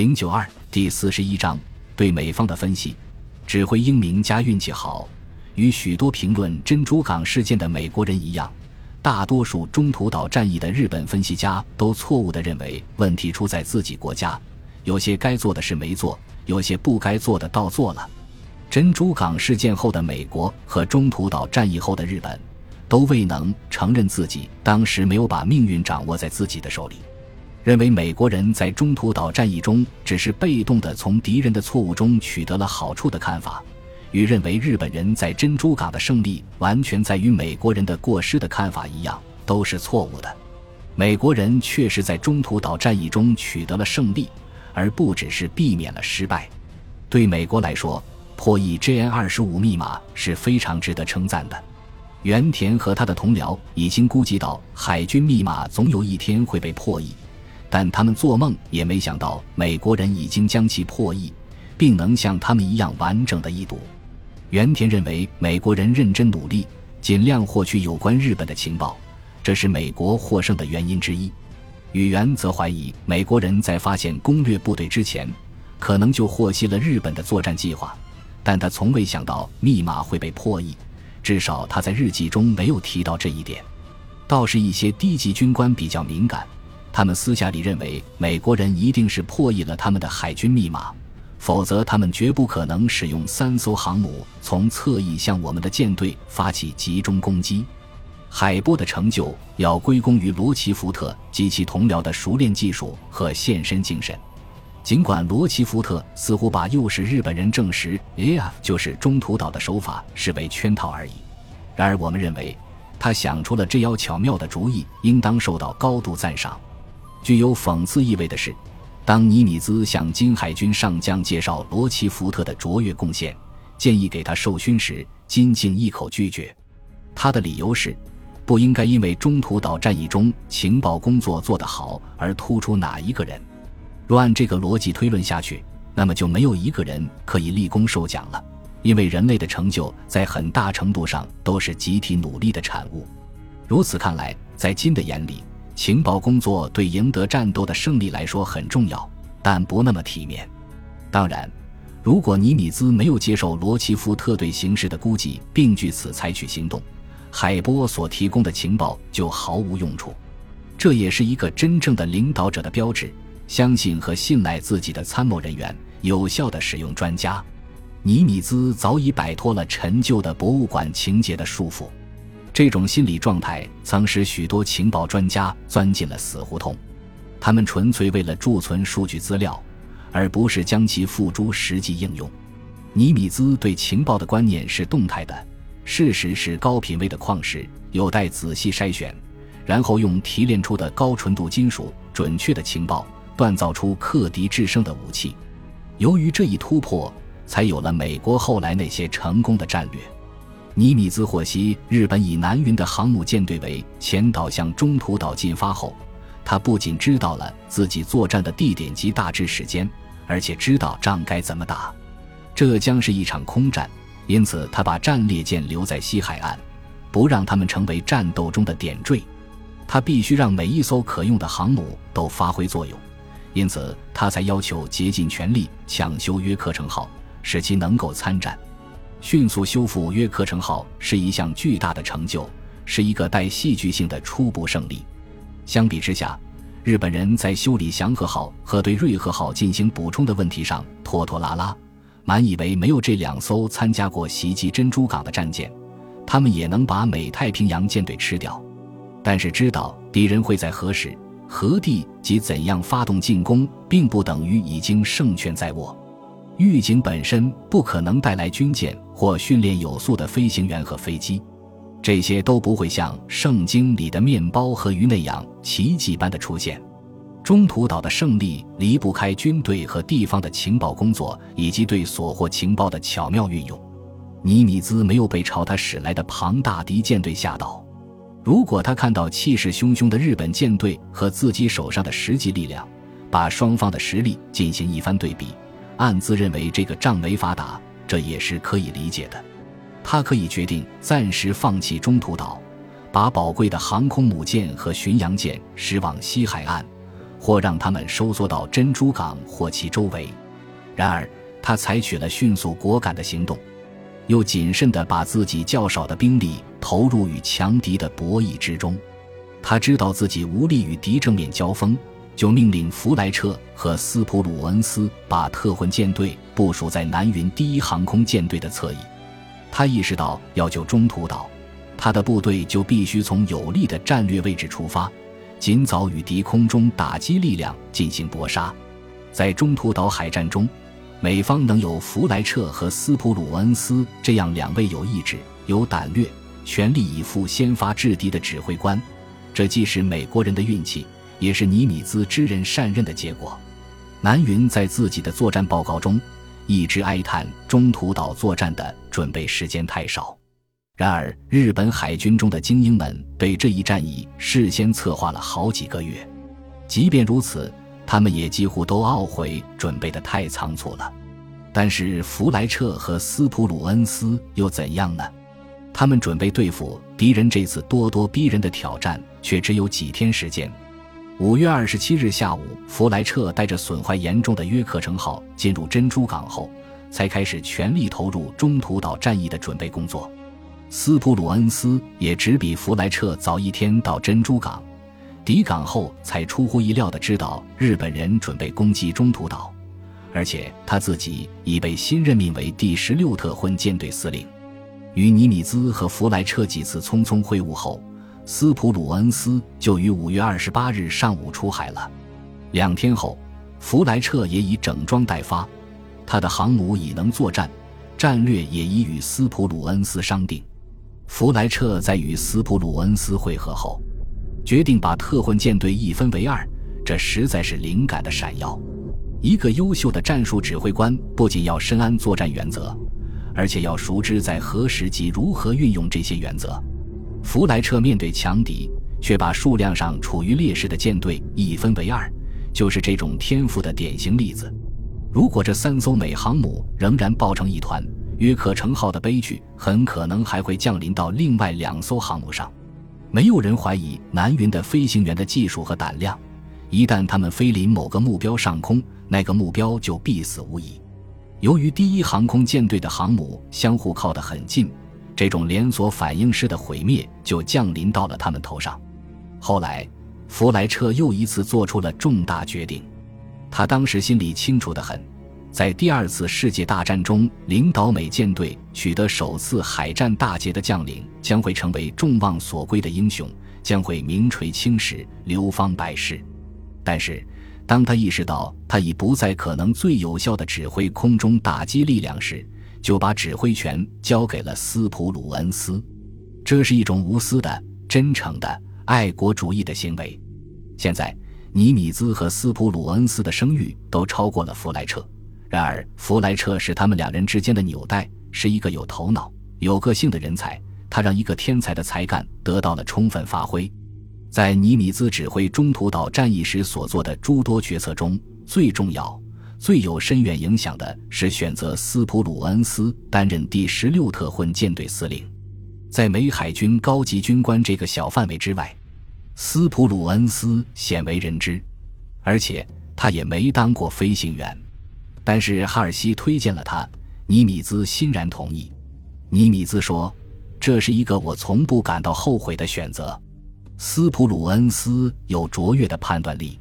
零九二第四十一章对美方的分析：指挥英明加运气好。与许多评论珍珠港事件的美国人一样，大多数中途岛战役的日本分析家都错误地认为问题出在自己国家，有些该做的事没做，有些不该做的倒做了。珍珠港事件后的美国和中途岛战役后的日本，都未能承认自己当时没有把命运掌握在自己的手里。认为美国人在中途岛战役中只是被动的从敌人的错误中取得了好处的看法，与认为日本人在珍珠港的胜利完全在于美国人的过失的看法一样，都是错误的。美国人确实在中途岛战役中取得了胜利，而不只是避免了失败。对美国来说，破译 JN 二十五密码是非常值得称赞的。原田和他的同僚已经估计到海军密码总有一天会被破译。但他们做梦也没想到，美国人已经将其破译，并能像他们一样完整的译读。原田认为，美国人认真努力，尽量获取有关日本的情报，这是美国获胜的原因之一。宇原则怀疑，美国人在发现攻略部队之前，可能就获悉了日本的作战计划，但他从未想到密码会被破译，至少他在日记中没有提到这一点。倒是一些低级军官比较敏感。他们私下里认为，美国人一定是破译了他们的海军密码，否则他们绝不可能使用三艘航母从侧翼向我们的舰队发起集中攻击。海波的成就要归功于罗奇福特及其同僚的熟练技术和献身精神。尽管罗奇福特似乎把诱使日本人证实 “AF 就是中途岛”的手法视为圈套而已，然而我们认为，他想出了这妖巧妙的主意，应当受到高度赞赏。具有讽刺意味的是，当尼米兹向金海军上将介绍罗奇福特的卓越贡献，建议给他授勋时，金竟一口拒绝。他的理由是，不应该因为中途岛战役中情报工作做得好而突出哪一个人。若按这个逻辑推论下去，那么就没有一个人可以立功受奖了，因为人类的成就在很大程度上都是集体努力的产物。如此看来，在金的眼里。情报工作对赢得战斗的胜利来说很重要，但不那么体面。当然，如果尼米兹没有接受罗奇夫特对形势的估计，并据此采取行动，海波所提供的情报就毫无用处。这也是一个真正的领导者的标志：相信和信赖自己的参谋人员，有效的使用专家。尼米兹早已摆脱了陈旧的博物馆情节的束缚。这种心理状态曾使许多情报专家钻进了死胡同，他们纯粹为了贮存数据资料，而不是将其付诸实际应用。尼米兹对情报的观念是动态的，事实是高品位的矿石有待仔细筛选，然后用提炼出的高纯度金属准确的情报锻造出克敌制胜的武器。由于这一突破，才有了美国后来那些成功的战略。尼米兹获悉日本以南云的航母舰队为前导向中途岛进发后，他不仅知道了自己作战的地点及大致时间，而且知道仗该怎么打。这将是一场空战，因此他把战列舰留在西海岸，不让他们成为战斗中的点缀。他必须让每一艘可用的航母都发挥作用，因此他才要求竭尽全力抢修约克城号，使其能够参战。迅速修复约克城号是一项巨大的成就，是一个带戏剧性的初步胜利。相比之下，日本人在修理祥和号和对瑞和号进行补充的问题上拖拖拉拉，满以为没有这两艘参加过袭击珍珠港的战舰，他们也能把美太平洋舰队吃掉。但是，知道敌人会在何时、何地及怎样发动进攻，并不等于已经胜券在握。预警本身不可能带来军舰或训练有素的飞行员和飞机，这些都不会像圣经里的面包和鱼那样奇迹般的出现。中途岛的胜利离不开军队和地方的情报工作以及对所获情报的巧妙运用。尼米兹没有被朝他驶来的庞大敌舰队吓倒。如果他看到气势汹汹的日本舰队和自己手上的实际力量，把双方的实力进行一番对比。暗自认为这个仗没法打，这也是可以理解的。他可以决定暂时放弃中途岛，把宝贵的航空母舰和巡洋舰驶往西海岸，或让他们收缩到珍珠港或其周围。然而，他采取了迅速果敢的行动，又谨慎地把自己较少的兵力投入与强敌的博弈之中。他知道自己无力与敌正面交锋，就命令弗莱彻和斯普鲁恩斯把特混舰队部署在南云第一航空舰队的侧翼。他意识到，要救中途岛，他的部队就必须从有利的战略位置出发，尽早与敌空中打击力量进行搏杀。在中途岛海战中，美方能有弗莱彻和斯普鲁恩斯这样两位有意志、有胆略、全力以赴先发制敌的指挥官。这既是美国人的运气，也是尼米兹知人善任的结果。南云在自己的作战报告中一直哀叹中途岛作战的准备时间太少。然而，日本海军中的精英们对这一战役事先策划了好几个月。即便如此，他们也几乎都懊悔准备的太仓促了。但是，弗莱彻和斯普鲁恩斯又怎样呢？他们准备对付敌人这次咄咄逼人的挑战，却只有几天时间。五月二十七日下午，弗莱彻带着损坏严重的约克城号进入珍珠港后，才开始全力投入中途岛战役的准备工作。斯普鲁恩斯也只比弗莱彻早一天到珍珠港，抵港后才出乎意料地知道日本人准备攻击中途岛，而且他自己已被新任命为第十六特混舰队司令。与尼米兹和弗莱彻几次匆匆会晤后，斯普鲁恩斯就于五月二十八日上午出海了。两天后，弗莱彻也已整装待发，他的航母已能作战，战略也已与斯普鲁恩斯商定。弗莱彻在与斯普鲁恩斯会合后，决定把特混舰队一分为二，这实在是灵感的闪耀。一个优秀的战术指挥官不仅要深谙作战原则。而且要熟知在何时及如何运用这些原则。弗莱彻面对强敌，却把数量上处于劣势的舰队一分为二，就是这种天赋的典型例子。如果这三艘美航母仍然抱成一团，约克城号的悲剧很可能还会降临到另外两艘航母上。没有人怀疑南云的飞行员的技术和胆量，一旦他们飞临某个目标上空，那个目标就必死无疑。由于第一航空舰队的航母相互靠得很近，这种连锁反应式的毁灭就降临到了他们头上。后来，弗莱彻又一次做出了重大决定。他当时心里清楚得很，在第二次世界大战中领导美舰队取得首次海战大捷的将领将会成为众望所归的英雄，将会名垂青史、流芳百世。但是，当他意识到他已不再可能最有效地指挥空中打击力量时，就把指挥权交给了斯普鲁恩斯。这是一种无私的、真诚的爱国主义的行为。现在，尼米兹和斯普鲁恩斯的声誉都超过了弗莱彻。然而，弗莱彻是他们两人之间的纽带，是一个有头脑、有个性的人才。他让一个天才的才干得到了充分发挥。在尼米兹指挥中途岛战役时所做的诸多决策中，最重要、最有深远影响的是选择斯普鲁恩斯担任第十六特混舰队司令。在美海军高级军官这个小范围之外，斯普鲁恩斯鲜为人知，而且他也没当过飞行员。但是哈尔西推荐了他，尼米兹欣然同意。尼米兹说：“这是一个我从不感到后悔的选择。”斯普鲁恩斯有卓越的判断力，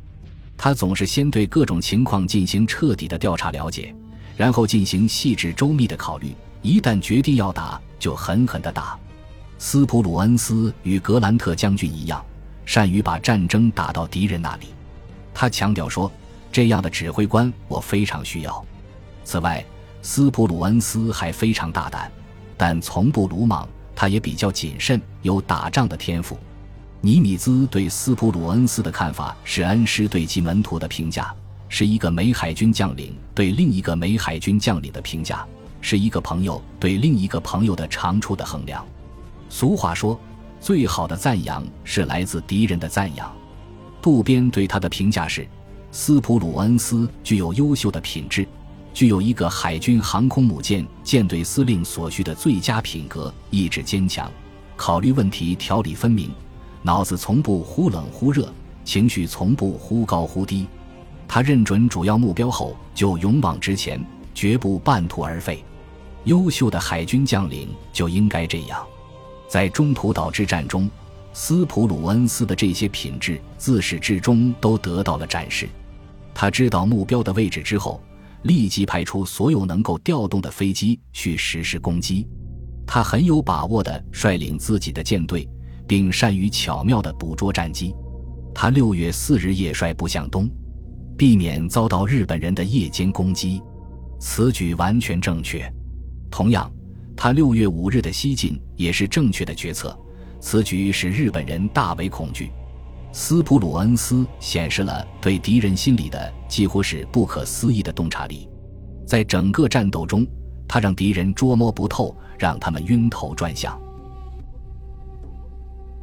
他总是先对各种情况进行彻底的调查了解，然后进行细致周密的考虑。一旦决定要打，就狠狠的打。斯普鲁恩斯与格兰特将军一样，善于把战争打到敌人那里。他强调说：“这样的指挥官我非常需要。”此外，斯普鲁恩斯还非常大胆，但从不鲁莽。他也比较谨慎，有打仗的天赋。尼米兹对斯普鲁恩斯的看法是恩师对其门徒的评价，是一个美海军将领对另一个美海军将领的评价，是一个朋友对另一个朋友的长处的衡量。俗话说，最好的赞扬是来自敌人的赞扬。渡边对他的评价是：斯普鲁恩斯具有优秀的品质，具有一个海军航空母舰舰队司令所需的最佳品格，意志坚强，考虑问题条理分明。脑子从不忽冷忽热，情绪从不忽高忽低。他认准主要目标后，就勇往直前，绝不半途而废。优秀的海军将领就应该这样。在中途岛之战中，斯普鲁恩斯的这些品质自始至终都得到了展示。他知道目标的位置之后，立即派出所有能够调动的飞机去实施攻击。他很有把握地率领自己的舰队，并善于巧妙地捕捉战机。他六月四日夜率部向东。避免遭到日本人的夜间攻击，此举完全正确。同样，他六月五日的西进也是正确的决策。此举使日本人大为恐惧。斯普鲁恩斯显示了对敌人心理的几乎是不可思议的洞察力。在整个战斗中，他让敌人捉摸不透，让他们晕头转向。